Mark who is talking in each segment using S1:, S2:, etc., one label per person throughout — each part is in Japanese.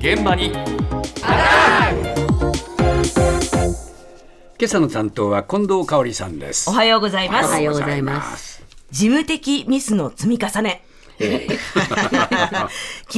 S1: 現場に
S2: 今朝の担当は近藤香織さんです
S3: おはようございます。
S4: おはようございます
S3: 事務的ミスの積み重ね。昨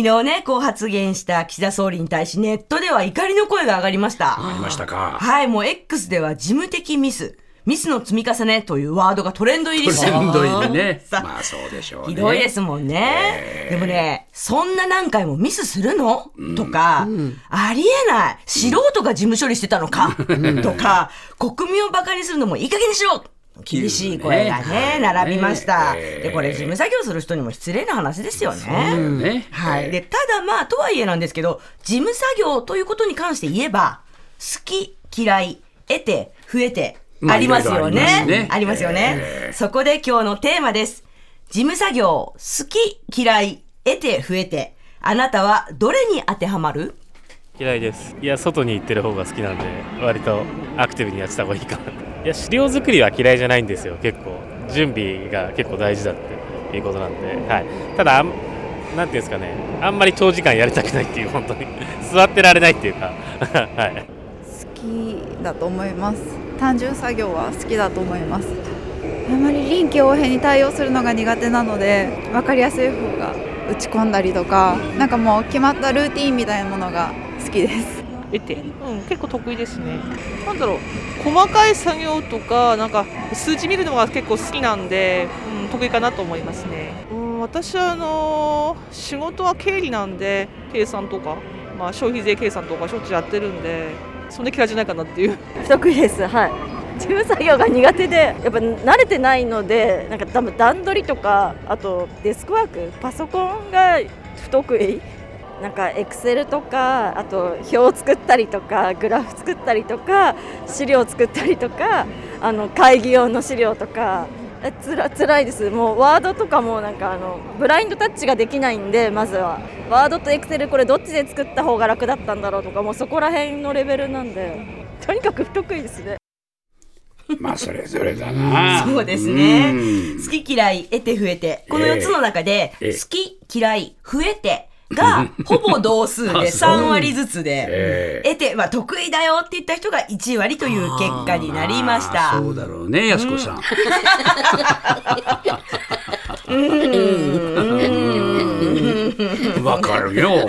S3: 日ね、こう発言した岸田総理に対しネットでは怒りの声が上がりました。
S2: ありましたか
S3: はい、もう X では事務的ミス、ミスの積み重ねというワードがトレンド入りして
S2: トレンド入りね。まあそうでしょうね。
S3: ひどいですもんね。でもね、そんな何回もミスするの、とか、ありえない。素人が事務処理してたのか、とか、国民をバカにするのもいい加減にしろ厳しい声がね、並びました。
S2: ええ
S3: で、これ事務作業する人にも失礼な話ですよね。
S2: ね。
S3: はい。で、ただまあ、とはいえなんですけど、事務作業ということに関して言えば、好き、嫌い、得て、増えて、
S2: まあ
S3: ありますよね。
S2: ね。
S3: ありますよね。
S2: え。
S3: そこで今日のテーマです。事務作業、好き、嫌い、得て、増えて、あなたはどれに当てはまる？
S5: 嫌いです。いや外に行ってる方が好きなんで割とアクティブにやってた方がいいかな。と いや資料作りは嫌いじゃないんですよ結構。準備が結構大事だっていうことなんで、はい、ただあんなんていうんですかね。あんまり長時間やりたくないっていう本当に。座ってられないっていうか。はい。
S6: 好きだと思います単純作業は好きだと思います。あまり臨機応変に対応するのが苦手なので分かりやすい方が打ち込んだりとかなんかもう決まったルーティンみたいなものが好きです。
S7: 得て、うん、結構得意ですね。なんだろう、細かい作業とか、なんか数字見るのが結構好きなんで、うん、得意かなと思いますね。うん、私はあのー仕事は経理なんで、計算とか、まあ消費税計算とかしょっちゅうやってるんで、そんな嫌いじゃないかなっていう。
S8: 不得意です。はい。事務作業が苦手でやっぱ慣れてないのでなんか多分段取りとかあとデスクワークパソコンが不得意。なんかエクセルとかあと表を作ったりとかグラフ作ったりとか資料を作ったりとかあの会議用の資料とかつら辛いです。もうワードとかもなんかあのブラインドタッチができないんでまずは。ワードとエクセルこれどっちで作った方が楽だったんだろうとかもうそこら辺のレベルなんでとにかく不得意ですね。
S2: まあそれぞれだな。
S3: そうですね。
S2: うん。
S3: 好き嫌い、得て増えて。この4つの中で、
S2: ええ。
S3: 好き嫌い、増えてが、ほぼ同数で
S2: あそう。
S3: 3割ずつで、
S2: ええ。
S3: 得て、まあ得意だよって言った人が1割という結果になりました。
S2: あそうだろうね安子さん。わかるよ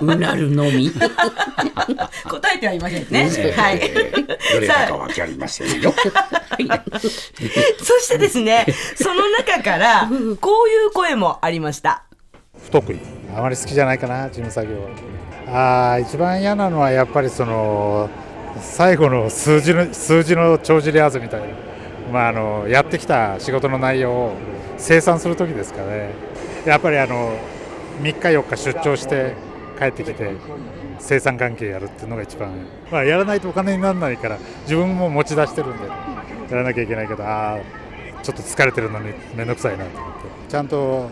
S4: うなるのみ。
S3: 答えてはいません。ね。はい。
S2: どれだかわかりません。よ
S3: そしてですね、その中から、こういう声もありました。
S9: 不得意あまり好きじゃないかな事務作業。はあ一番嫌なのはやっぱりその最後の数字の数字の帳尻合わせみたいな、まあ、あのやってきた仕事の内容を清算する時ですかね。やっぱりあの3日4日出張して帰ってきて生産関係やるっていうのが一番、まあ、やらないとお金にならないから自分も持ち出してるんでやらなきゃいけないけどああちょっと疲れてるのに面倒くさいなと思って。ちゃんと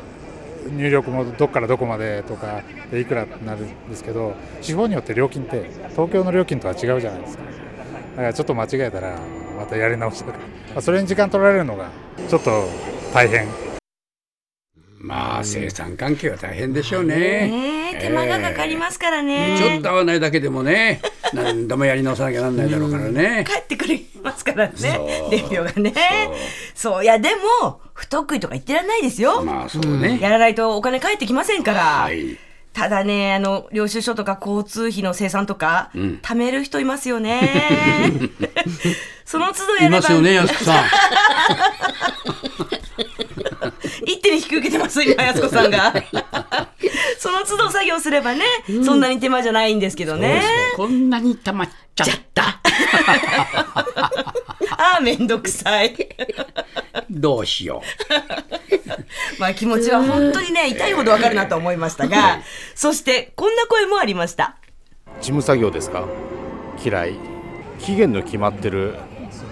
S9: 入力もどっからどこまでとかでいくらになるんですけど地方によって料金って東京の料金とは違うじゃないですか。だからちょっと間違えたらまたやり直しとか。まあそれに時間取られるのがちょっと大変。
S2: まあ生産関係は大変でしょうね。
S3: ねえ手間がかかりますからね。
S2: ちょっと合わないだけでもね 何度もやり直さなきゃなんないだろうからね。
S3: 帰ってくれますからね。がね。そう。いや、でも、不得意とか言ってらんないですよ。
S2: まあそうね
S3: やらないとお金返ってきませんから。
S2: はい
S3: ただね、あの、領収書とか交通費の生産とか、
S2: ん
S3: 貯める人いますよね。その都度やれば、
S2: いますよね安子さん
S3: 一手に引き受けてます、今、安子さんが。その都度作業すればね、そんなに手間じゃないんですけどね。
S4: こんなに溜まっちゃった。
S3: ああ、めんどくさい。
S2: どうしよ
S3: まあ気持ちは本当にね、痛いほどわかるなと思いましたが、そしてこんな声もありました。
S10: 事務作業ですか？嫌い。期限の決まってる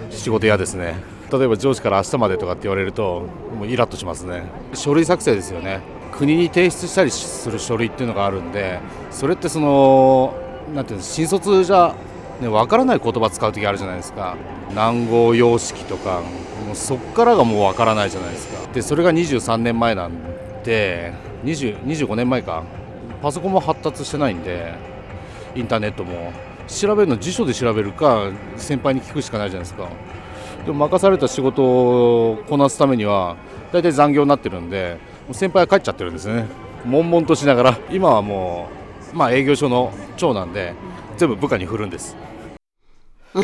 S10: 仕事嫌ですね。例えば上司から明日までとかって言われるともうイラッとしますね。書類作成ですよね。国に提出したりする書類っていうのがあるんでそれってそのなんていうの新卒じゃ、ね、分からない言葉使う時あるじゃないですか。南郷様式とか。もうそっからがもう分からないじゃないですか。でそれが23年前なんで20 25年前か。パソコンも発達してないんでインターネットも。調べるの辞書で調べるか先輩に聞くしかないじゃないですか。でも任された仕事をこなすためには大体残業になってるんで先輩は帰っちゃってるんですね。悶々としながら。今はもうまあ営業所の長なんで全部部下に振るんです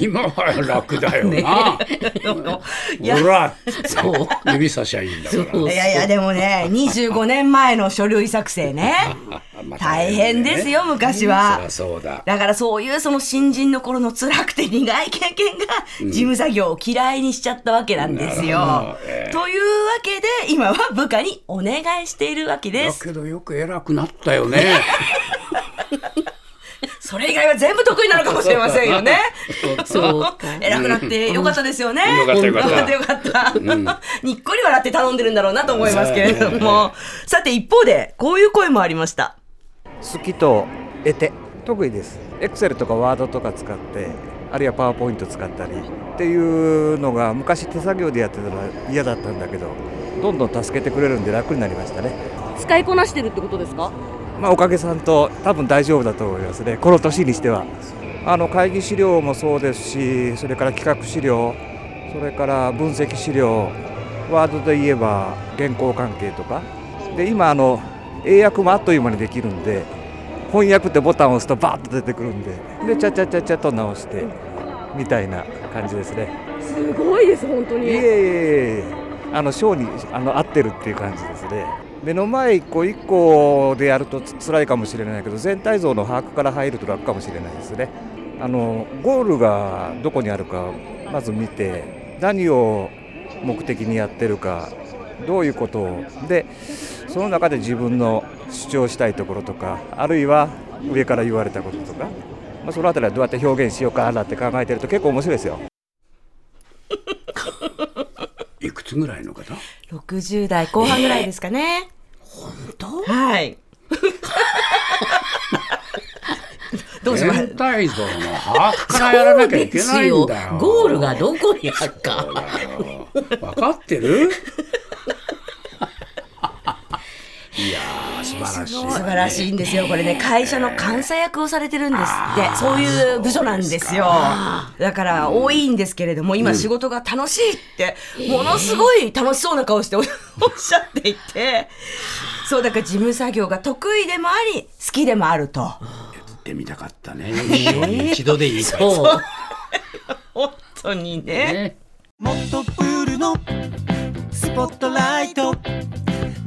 S2: 今は楽だよな。
S3: いや
S2: ほら、
S4: そう。
S2: 指差しゃいいんだから。
S4: そう
S3: いやいや、でもね、25年前の書類作成ね。
S2: まあ
S3: 大変ですよ、昔
S2: そり
S3: は
S2: ゃ。そうだ。
S3: だからそういうその新人の頃の辛くて苦い経験が事務作業を嫌いにしちゃったわけなんですよ。というわけで今は部下にお願いしているわけです。
S2: だけどよく偉くなったよね。
S3: それ以外は全部得意なのかもしれませんよね。
S4: そうか。
S3: 偉くなってよかったですよね。
S2: よかったよかった
S3: よかったよかったにっこり笑って頼んでるんだろうなと思いますけれども。さて一方でこういう声もありました。
S1: 好きと得て得意ですエクセルとかワードとか使ってあるいはパワーポイント使ったりっていうのが昔手作業でやってたら嫌だったんだけどどんどん助けてくれるんで楽になりましたね
S8: 使いこなしてるってことですか？
S1: まあおかげさんと多分大丈夫だと思いますね。この年にしては。あの会議資料もそうですしそれから企画資料それから分析資料ワードで言えば原稿関係とか。で今あの英訳もあっという間にできるんで翻訳ってボタンを押すとバーッと出てくるんででちゃちゃちゃちゃと直してみたいな感じですね。
S8: すごいです本当
S1: いえいえいえあの章にあの合ってるっていう感じですね目の前一個一個でやるとつ辛いかもしれないけど全体像の把握から入ると楽かもしれないですねあのゴールがどこにあるかまず見て何を目的にやってるかどういうことをでその中で自分の主張したいところとかあるいは上から言われたこととか、まあ、そのあたりはどうやって表現しようかなって考えてると結構面白いですよ。
S2: いくつぐらいの方
S3: ？60代後半ぐらいですかね。本当？はい。どうします？
S2: 全体像の把握からやらなきゃいけないんだよ。
S4: ゴールがどこにあるか。
S2: 分かってる？いやー素晴らしい。
S3: 素晴らしいんですよ。これね、会社の監査役をされてるんですって。そういう部署なんですよ。だから、多いんですけれども、今仕事が楽しいって、ものすごい楽しそうな顔しておおっしゃっていて、そう、だから事務作業が得意でもあり、好きでもあると。
S2: ってみたかったね。一度でいいから。
S4: そう。
S3: 本当にね。
S2: ね
S11: もっとプールのスポットライト